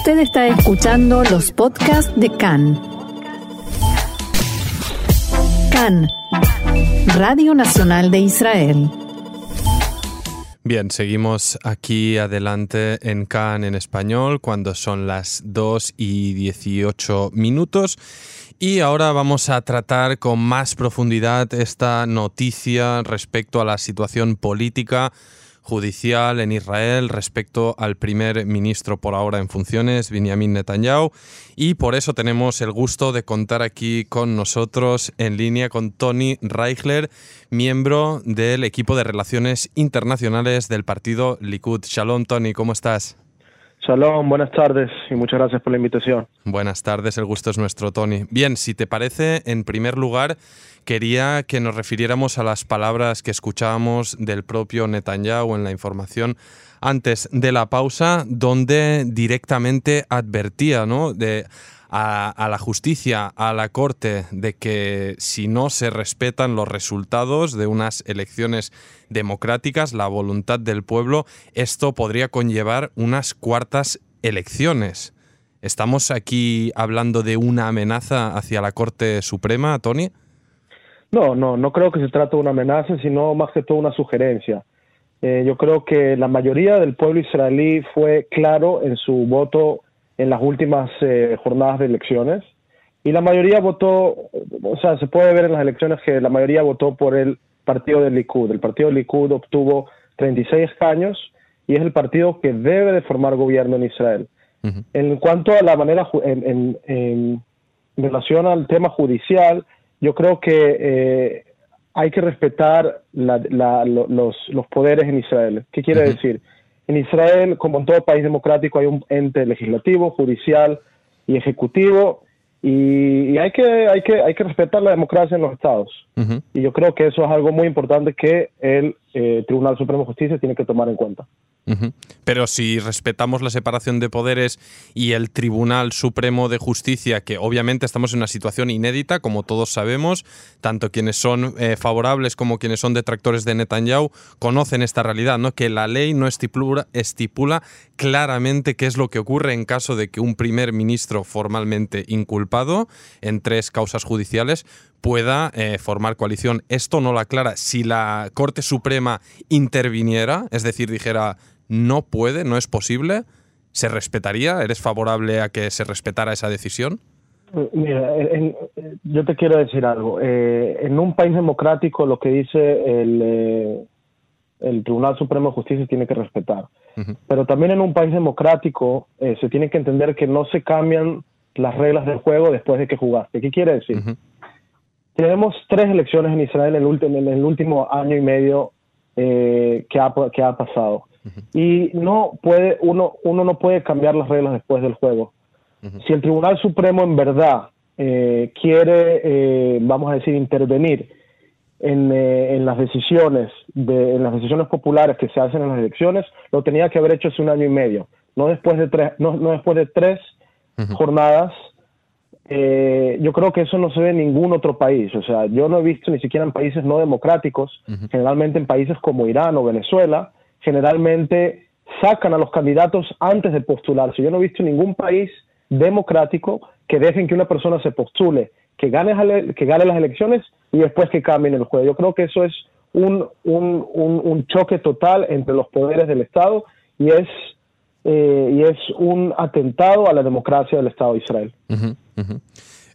Usted está escuchando los podcasts de CAN. CAN, Radio Nacional de Israel. Bien, seguimos aquí adelante en CAN en español cuando son las 2 y 18 minutos. Y ahora vamos a tratar con más profundidad esta noticia respecto a la situación política judicial en Israel respecto al primer ministro por ahora en funciones, Benjamin Netanyahu. Y por eso tenemos el gusto de contar aquí con nosotros en línea con Tony Reichler, miembro del equipo de relaciones internacionales del partido Likud. Shalom, Tony, ¿cómo estás? Shalom, buenas tardes y muchas gracias por la invitación. Buenas tardes, el gusto es nuestro, Tony. Bien, si te parece, en primer lugar, quería que nos refiriéramos a las palabras que escuchábamos del propio Netanyahu en la información antes de la pausa, donde directamente advertía ¿no? de, a, la justicia, a la corte, de que si no se respetan los resultados de unas elecciones democráticas, la voluntad del pueblo, esto podría conllevar unas cuartas elecciones. ¿Estamos aquí hablando de una amenaza hacia la Corte Suprema, Tony? No, no, no creo que se trate de una amenaza, sino más que todo una sugerencia. Eh, yo creo que la mayoría del pueblo israelí fue claro en su voto en las últimas eh, jornadas de elecciones y la mayoría votó, o sea, se puede ver en las elecciones que la mayoría votó por el partido del Likud. El partido del Likud obtuvo 36 escaños y es el partido que debe de formar gobierno en Israel. En cuanto a la manera, en, en relación al tema judicial, yo creo que eh, hay que respetar los, poderes en Israel. ¿Qué quiere decir? En Israel, como en todo país democrático, hay un ente legislativo, judicial y ejecutivo, y, hay, que, hay, que, hay que respetar la democracia en los estados. Y yo creo que eso es algo muy importante que el eh, Tribunal Supremo de Justicia tiene que tomar en cuenta. Pero si respetamos la separación de poderes y el Tribunal Supremo de Justicia, que obviamente estamos en una situación inédita, como todos sabemos, tanto quienes son eh, favorables como quienes son detractores de Netanyahu conocen esta realidad, ¿no? que la ley no estipula, estipula claramente qué es lo que ocurre en caso de que un primer ministro formalmente inculpado en tres causas judiciales pueda eh, formar coalición. Esto no lo aclara. Si la Corte Suprema interviniera, es decir, dijera no puede, no es posible, ¿se respetaría? ¿Eres favorable a que se respetara esa decisión? Mira, yo te quiero decir algo. Eh, en un país democrático lo que dice el, eh, el Tribunal Supremo de Justicia tiene que respetar. Pero también en un país democrático eh, se tiene que entender que no se cambian las reglas del juego después de que jugaste. ¿Qué quiere decir? Tenemos tres elecciones en Israel en el, último, en el último año y medio que, ha, que ha pasado. Y no puede, uno, uno no puede cambiar las reglas después del juego. Si el Tribunal Supremo en verdad eh, quiere, eh, vamos a decir, intervenir en, eh, en, las decisiones de, en las decisiones populares que se hacen en las elecciones, lo tenía que haber hecho hace un año y medio, no después de tres, no, no después de tres jornadas. Yo creo que eso no se ve en ningún otro país. O sea, yo no he visto ni siquiera en países no democráticos, generalmente en países como Irán o Venezuela, generalmente sacan a los candidatos antes de postularse. Yo no he visto ningún país democrático que dejen que una persona se postule, que gane, que gane las elecciones y después que cambien el juego. Yo creo que eso es un, un, un, choque total entre los poderes del Estado y es, eh, y es un atentado a la democracia del Estado de Israel.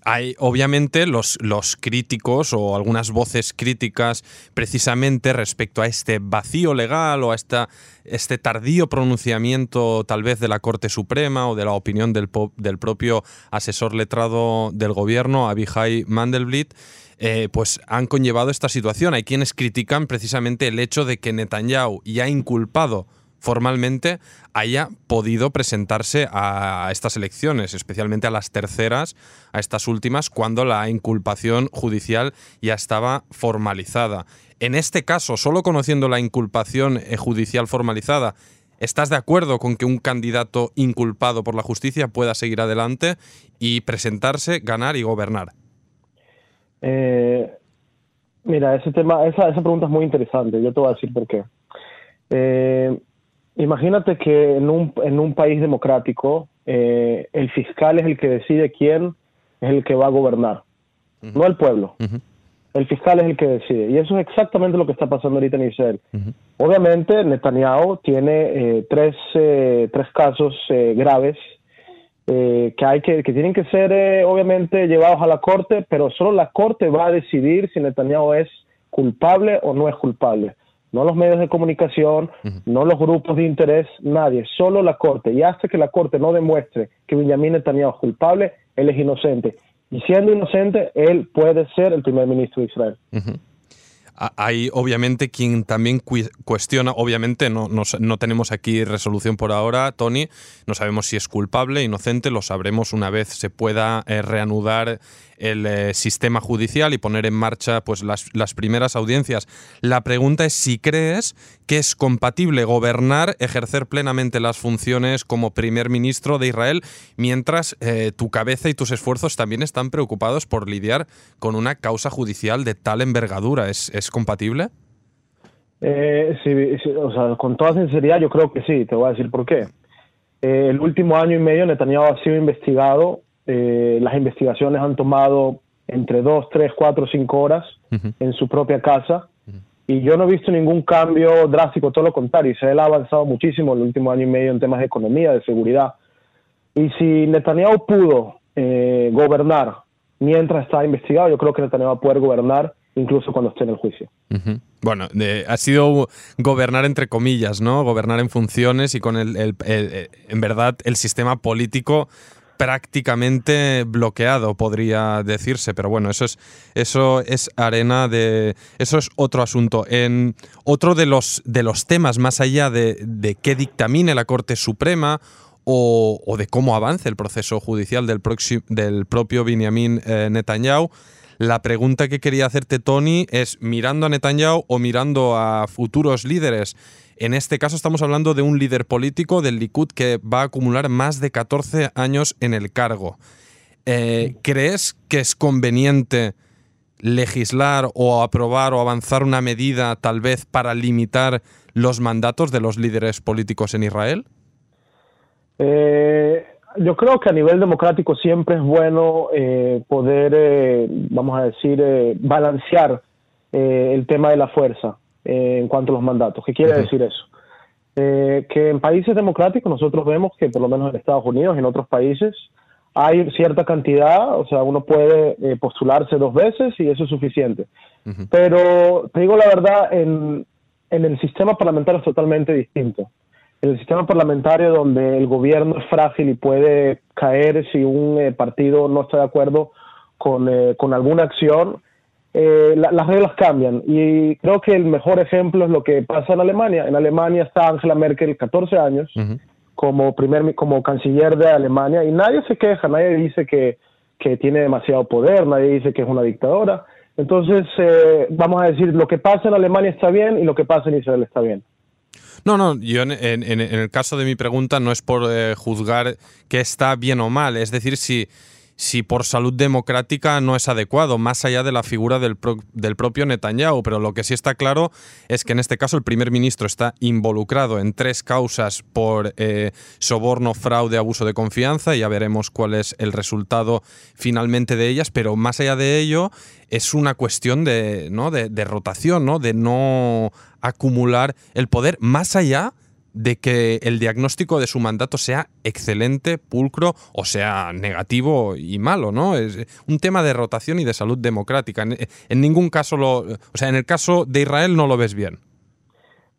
Hay obviamente los, los críticos o algunas voces críticas precisamente respecto a este vacío legal o a esta, este tardío pronunciamiento tal vez de la Corte Suprema o de la opinión del, del propio asesor letrado del gobierno, Abihai Mandelblit. Eh, pues han conllevado esta situación. Hay quienes critican precisamente el hecho de que Netanyahu ya inculpado formalmente haya podido presentarse a estas elecciones, especialmente a las terceras, a estas últimas, cuando la inculpación judicial ya estaba formalizada. En este caso, solo conociendo la inculpación eh, judicial formalizada, ¿estás de acuerdo con que un candidato inculpado por la justicia pueda seguir adelante y presentarse, ganar y gobernar? Eh, mira, ese tema, esa, esa pregunta es muy interesante. Yo te voy a decir por qué. Eh, Imagínate que en un, en un país democrático eh, el fiscal es el que decide quién es el que va a gobernar, no el pueblo. El fiscal es el que decide. Y eso es exactamente lo que está pasando ahorita en Israel. Obviamente, Netanyahu tiene eh, tres, eh, tres casos graves que, hay que, que tienen que ser, obviamente, llevados a la corte, pero solo la corte va a decidir si Netanyahu es culpable o no es culpable no los medios de comunicación, no los grupos de interés, nadie, solo la Corte. Y hasta que la Corte no demuestre que Benjamin Netanyahu es culpable, él es inocente. Y siendo inocente, él puede ser el primer ministro de Israel. Hay obviamente quien también cuestiona, obviamente no, no, tenemos aquí resolución por ahora, Tony, no sabemos si es culpable, inocente, lo sabremos una vez se pueda eh, reanudar el eh, sistema judicial y poner en marcha pues, las, las, primeras audiencias. La pregunta es si crees que es compatible gobernar, ejercer plenamente las funciones como primer ministro de Israel, mientras eh, tu cabeza y tus esfuerzos también están preocupados por lidiar con una causa judicial de tal envergadura. ¿Es, compatible? Eh, sí, o sea, con toda sinceridad yo creo que sí, te voy a decir por qué. el último año y medio Netanyahu ha sido investigado eh, las investigaciones han tomado entre dos, tres, cuatro, cinco horas en su propia casa. Y yo no he visto ningún cambio drástico, todo lo contrario. Israel ha avanzado muchísimo el último año y medio en temas de economía, de seguridad. Y si Netanyahu pudo eh, gobernar mientras está investigado, yo creo que Netanyahu va a poder gobernar incluso cuando esté en el juicio. Bueno, ha sido gobernar entre comillas, ¿no? Gobernar en funciones y con el, en verdad el sistema político prácticamente bloqueado, podría decirse, pero bueno, eso es, eso es arena de. Eso es otro asunto. En otro de los, de los temas, más allá de, de qué dictamine la Corte Suprema o, o, de cómo avance el proceso judicial del, del propio Benjamin eh, Netanyahu, la pregunta que quería hacerte, Tony, es mirando a Netanyahu o mirando a futuros líderes en este caso estamos hablando de un líder político del Likud que va a acumular más de 14 años en el cargo. Eh, ¿Crees que es conveniente legislar o aprobar o avanzar una medida tal vez para limitar los mandatos de los líderes políticos en Israel? Eh, yo creo que a nivel democrático siempre es bueno eh, poder, vamos a decir, balancear el tema de la fuerza. Eh, en cuanto a los mandatos. ¿Qué quiere decir eso? Eh, que en países democráticos nosotros vemos que por lo menos en Estados Unidos y en otros países hay cierta cantidad, o sea, uno puede eh, postularse dos veces y eso es suficiente. Pero te digo la verdad, en, en el sistema parlamentario es totalmente distinto. En el sistema parlamentario donde el gobierno es frágil y puede caer si un partido no está de acuerdo con, con alguna acción, eh, las reglas cambian. Y creo que el mejor ejemplo es lo que pasa en Alemania. En Alemania está Angela Merkel 14 años como, primer, como canciller de Alemania y nadie se queja, nadie dice que, que tiene demasiado poder, nadie dice que es una dictadora. Entonces, eh, vamos a decir, lo que pasa en Alemania está bien y lo que pasa en Israel está bien. No, no, yo en, en, el caso de mi pregunta no es por eh, juzgar que está bien o mal, es decir, si si por salud democrática no es adecuado, más allá de la figura del, propio Netanyahu. Pero lo que sí está claro es que en este caso el primer ministro está involucrado en tres causas por eh, soborno, fraude, abuso de confianza. Y ya veremos cuál es el resultado finalmente de ellas. Pero más allá de ello, es una cuestión de, ¿no? de, rotación, ¿no? de no acumular el poder más allá que el diagnóstico de su mandato sea excelente, pulcro o sea negativo y malo, ¿no? Es un tema de rotación y de salud democrática. En, ningún caso lo, o sea, en el caso de Israel no lo ves bien.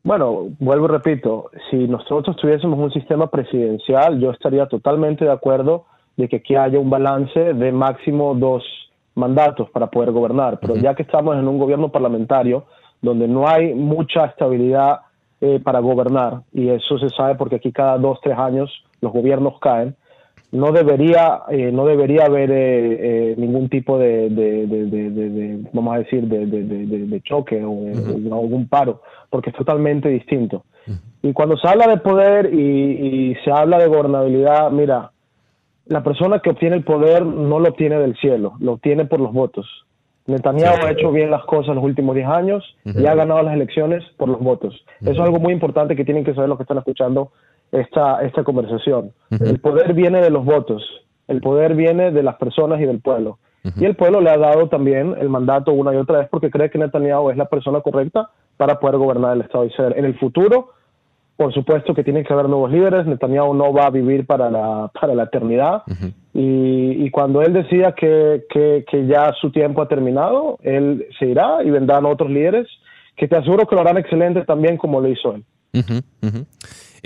Bueno, vuelvo y repito, si nosotros tuviésemos un sistema presidencial, yo estaría totalmente de acuerdo de que aquí haya un balance de máximo dos mandatos para poder gobernar, pero ya que estamos en un gobierno parlamentario donde no hay mucha estabilidad eh, para gobernar, y eso se sabe porque aquí cada dos, tres años los gobiernos caen, no debería, eh, no debería haber eh, ningún tipo de, vamos a decir, de, choque o, algún paro, porque es totalmente distinto. Y cuando se habla de poder y, y se habla de gobernabilidad, mira, la persona que obtiene el poder no lo obtiene del cielo, lo obtiene por los votos. Netanyahu ha hecho bien las cosas en los últimos 10 años y ha ganado las elecciones por los votos. Eso es algo muy importante que tienen que saber los que están escuchando esta, esta conversación. El poder viene de los votos, el poder viene de las personas y del pueblo. Y el pueblo le ha dado también el mandato una y otra vez porque cree que Netanyahu es la persona correcta para poder gobernar el Estado de Israel. En el futuro, por supuesto que tienen que haber nuevos líderes, Netanyahu no va a vivir para la, para la eternidad y, cuando él decida que, que, ya su tiempo ha terminado, él se irá y vendrán otros líderes que te aseguro que lo harán excelente también como lo hizo él.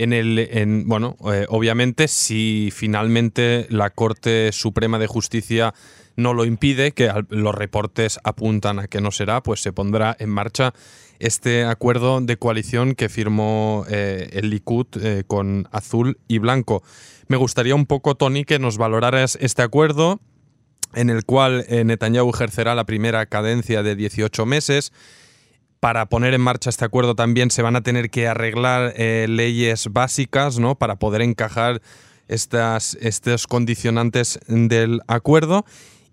En el, en, bueno, eh, obviamente si finalmente la Corte Suprema de Justicia no lo impide, que los reportes apuntan a que no será, pues se pondrá en marcha este acuerdo de coalición que firmó eh, el Likud eh, con azul y blanco. Me gustaría un poco, Tony, que nos valoraras este acuerdo en el cual Netanyahu ejercerá la primera cadencia de 18 meses. Para poner en marcha este acuerdo también se van a tener que arreglar leyes básicas ¿no? para poder encajar estas, estos condicionantes del acuerdo.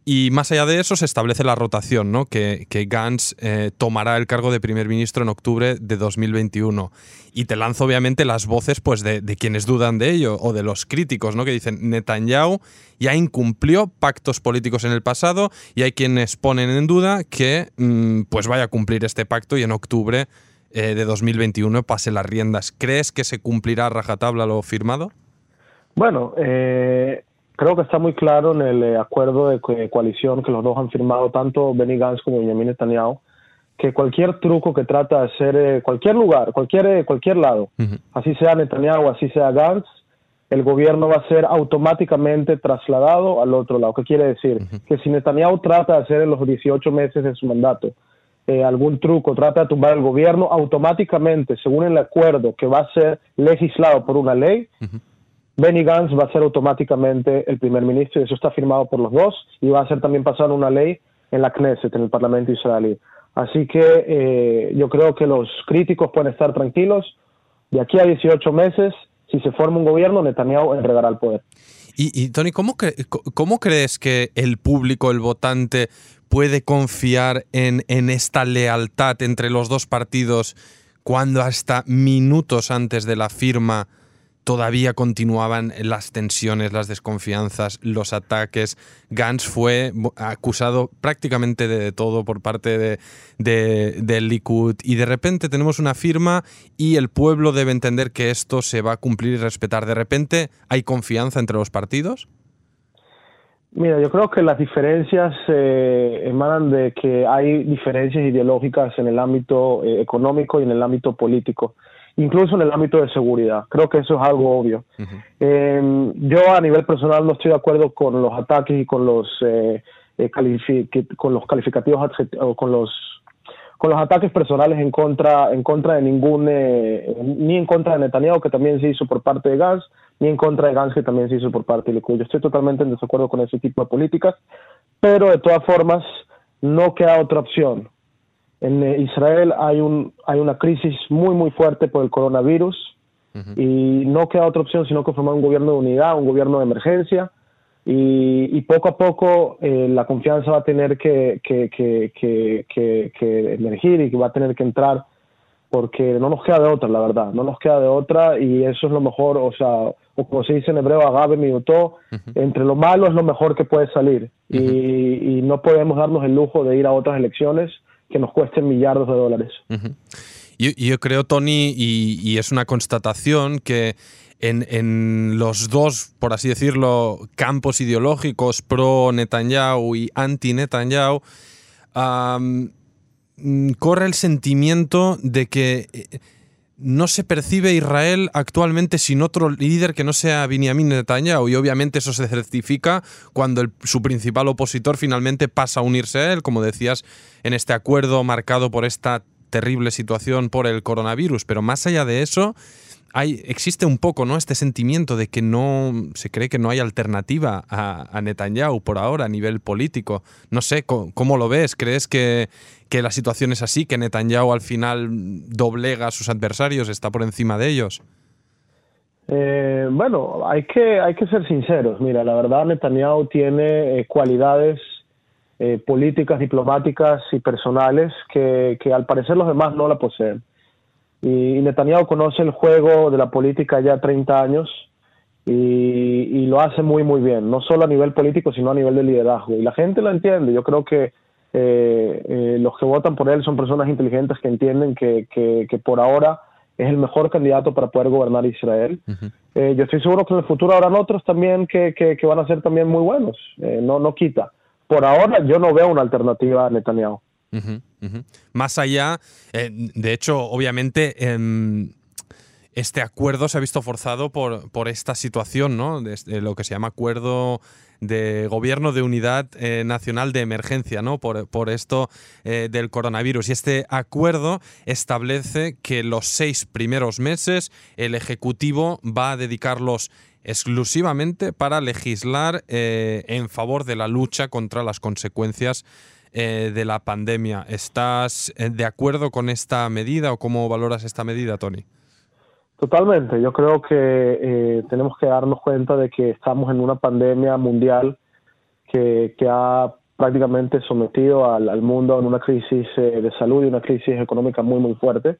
Y más allá de eso, se establece la rotación, ¿no? que, que Gantz eh, tomará el cargo de primer ministro en octubre de 2021. Y te lanzo, obviamente, las voces pues, de, quienes dudan de ello o de los críticos, ¿no? que dicen Netanyahu ya incumplió pactos políticos en el pasado y hay quienes ponen en duda que mm, pues vaya a cumplir este pacto y en octubre eh, de 2021 pase las riendas. ¿Crees que se cumplirá rajatabla lo firmado? Bueno, eh, creo que está muy claro en el eh, acuerdo de coalición que los dos han firmado, tanto Benny Gantz como Benjamin Netanyahu, que cualquier truco que trata de hacer eh, cualquier lugar, cualquier, eh, cualquier lado, así sea Netanyahu, así sea Gantz, el gobierno va a ser automáticamente trasladado al otro lado. ¿Qué quiere decir? Que si Netanyahu trata de hacer en los 18 meses de su mandato algún truco, trata de tumbar el gobierno, automáticamente, según el acuerdo que va a ser legislado por una ley, Benny Gantz va a ser automáticamente el primer ministro y eso está firmado por los dos y va a ser también pasar una ley en la Knesset, en el Parlamento israelí. Así que eh, yo creo que los críticos pueden estar tranquilos. De aquí a 18 meses, si se forma un gobierno, Netanyahu entregará el poder. Y, Tony, ¿cómo, ¿cómo crees que el público, el votante, puede confiar en esta lealtad entre los dos partidos cuando hasta minutos antes de la firma todavía continuaban las tensiones, las desconfianzas, los ataques. Gantz fue acusado prácticamente de todo por parte de, del Likud y de repente tenemos una firma y el pueblo debe entender que esto se va a cumplir y respetar. De repente hay confianza entre los partidos. Mira, yo creo que las diferencias eh, emanan de que hay diferencias ideológicas en el ámbito eh, económico y en el ámbito político incluso en el ámbito de seguridad. Creo que eso es algo obvio. Eh, yo a nivel personal no estoy de acuerdo con los ataques y con los eh, eh con los calificativos con los con los ataques personales en contra en contra de ningún eh, ni en contra de Netanyahu que también se hizo por parte de Gantz ni en contra de Gantz que también se hizo por parte de Likud. Yo estoy totalmente en desacuerdo con ese tipo de políticas, pero de todas formas no queda otra opción en eh, Israel hay, un, hay una crisis muy, muy fuerte por el coronavirus y no queda otra opción sino que formar un gobierno de unidad, un gobierno de emergencia y, poco a poco eh, la confianza va a tener que, que, que, que, emergir y que va a tener que entrar porque no nos queda de otra, la verdad, no nos queda de otra y eso es lo mejor, o sea, o como se dice en hebreo, agabe minutó, entre lo malo es lo mejor que puede salir y, y no podemos darnos el lujo de ir a otras elecciones que nos cuesten millardos de dólares. yo, creo, Tony, y, es una constatación que en, los dos, por así decirlo, campos ideológicos, pro Netanyahu y anti Netanyahu, corre el sentimiento de que eh, no se percibe Israel actualmente sin otro líder que no sea Benjamin Netanyahu y obviamente eso se certifica cuando su principal opositor finalmente pasa a unirse a él, como decías, en este acuerdo marcado por esta terrible situación por el coronavirus. Pero más allá de eso, hay, existe un poco ¿no? este sentimiento de que no se cree que no hay alternativa a, Netanyahu por ahora a nivel político. No sé, ¿cómo, lo ves? ¿Crees que, la situación es así, que Netanyahu al final doblega a sus adversarios, está por encima de ellos? Eh, bueno, hay que, hay que ser sinceros. Mira, la verdad Netanyahu tiene eh, cualidades eh, políticas, diplomáticas y personales que al parecer los demás no la poseen. Y, Netanyahu conoce el juego de la política ya 30 años y, lo hace muy, muy bien, no solo a nivel político, sino a nivel de liderazgo. Y la gente lo entiende. Yo creo que eh, eh, los que votan por él son personas inteligentes que entienden que, que, por ahora es el mejor candidato para poder gobernar Israel. Eh, yo estoy seguro que en el futuro habrán otros también que, que, van a ser también muy buenos. no, no quita. Por ahora yo no veo una alternativa a Netanyahu. Más allá, de hecho, obviamente, em, este acuerdo se ha visto forzado por, esta situación, ¿no? De, lo que se llama acuerdo de gobierno de unidad eh, nacional de emergencia, ¿no? Por, por esto eh, del coronavirus. Y este acuerdo establece que los seis primeros meses el Ejecutivo va a dedicarlos exclusivamente para legislar eh, en favor de la lucha contra las consecuencias de la pandemia. ¿Estás de acuerdo con esta medida o cómo valoras esta medida, Tony? Totalmente. Yo creo que eh, tenemos que darnos cuenta de que estamos en una pandemia mundial que, ha prácticamente sometido al, mundo en una crisis eh, de salud y una crisis económica muy, muy fuerte.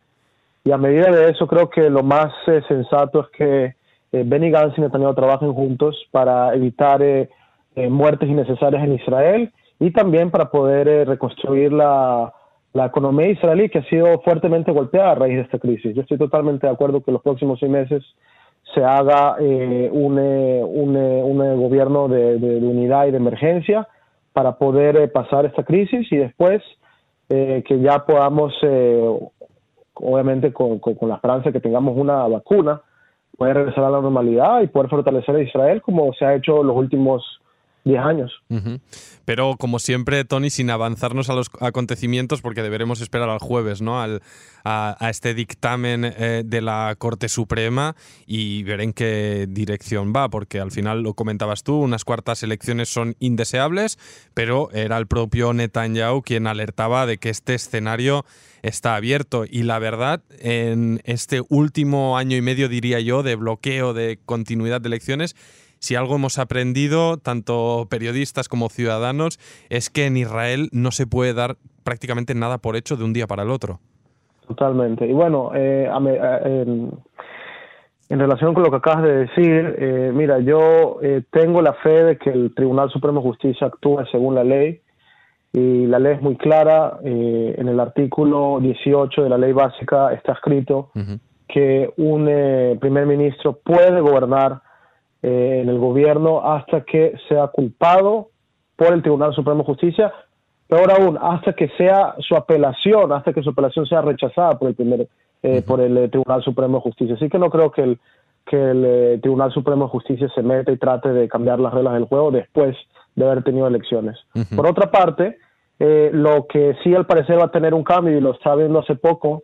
Y a medida de eso, creo que lo más eh, sensato es que Benny Gantz y Netanyahu trabajen juntos para evitar muertes innecesarias en Israel y también para poder reconstruir la, economía israelí que ha sido fuertemente golpeada a raíz de esta crisis. Yo estoy totalmente de acuerdo que en los próximos seis meses se haga eh, un, eh, eh, gobierno de, unidad y de emergencia para poder pasar esta crisis y después que ya podamos, obviamente con, con, la esperanza de que tengamos una vacuna, poder regresar a la normalidad y poder fortalecer a Israel como se ha hecho los últimos 10 años. Pero como siempre, Tony, sin avanzarnos a los acontecimientos, porque deberemos esperar al jueves, ¿no? Al, a, este dictamen eh, de la Corte Suprema y ver en qué dirección va, porque al final lo comentabas tú, unas cuartas elecciones son indeseables, pero era el propio Netanyahu quien alertaba de que este escenario está abierto. Y la verdad, en este último año y medio, diría yo, de bloqueo de continuidad de elecciones, si algo hemos aprendido, tanto periodistas como ciudadanos, es que en Israel no se puede dar prácticamente nada por hecho de un día para el otro. Totalmente. Y bueno, eh, en, relación con lo que acabas de decir, eh, mira, yo eh, tengo la fe de que el Tribunal Supremo de Justicia actúa según la ley y la ley es muy clara. en el artículo 18 de la ley básica está escrito que un primer ministro puede gobernar eh, en el gobierno hasta que sea culpado por el Tribunal Supremo de Justicia, peor aún, hasta que sea su apelación, hasta que su apelación sea rechazada por el primer, eh, por el eh, Tribunal Supremo de Justicia. Así que no creo que el, que el Tribunal Supremo de Justicia se meta y trate de cambiar las reglas del juego después de haber tenido elecciones. Por otra parte, lo que sí al parecer va a tener un cambio, y lo está viendo hace poco,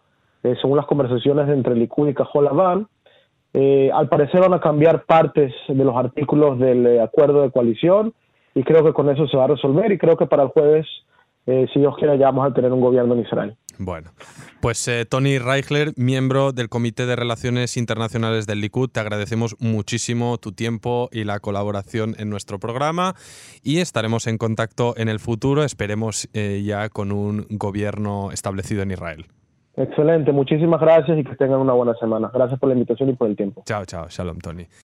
según las conversaciones entre Likud y Cajol eh, al parecer van a cambiar partes de los artículos del eh, acuerdo de coalición y creo que con eso se va a resolver y creo que para el jueves, eh, si Dios quiere, ya vamos a tener un gobierno en Israel. Bueno, pues Tony Reichler, miembro del Comité de Relaciones Internacionales del Likud, te agradecemos muchísimo tu tiempo y la colaboración en nuestro programa y estaremos en contacto en el futuro, esperemos ya con un gobierno establecido en Israel. Excelente, muchísimas gracias y que tengan una buena semana. Gracias por la invitación y por el tiempo. Chao, chao, shalom, Tony.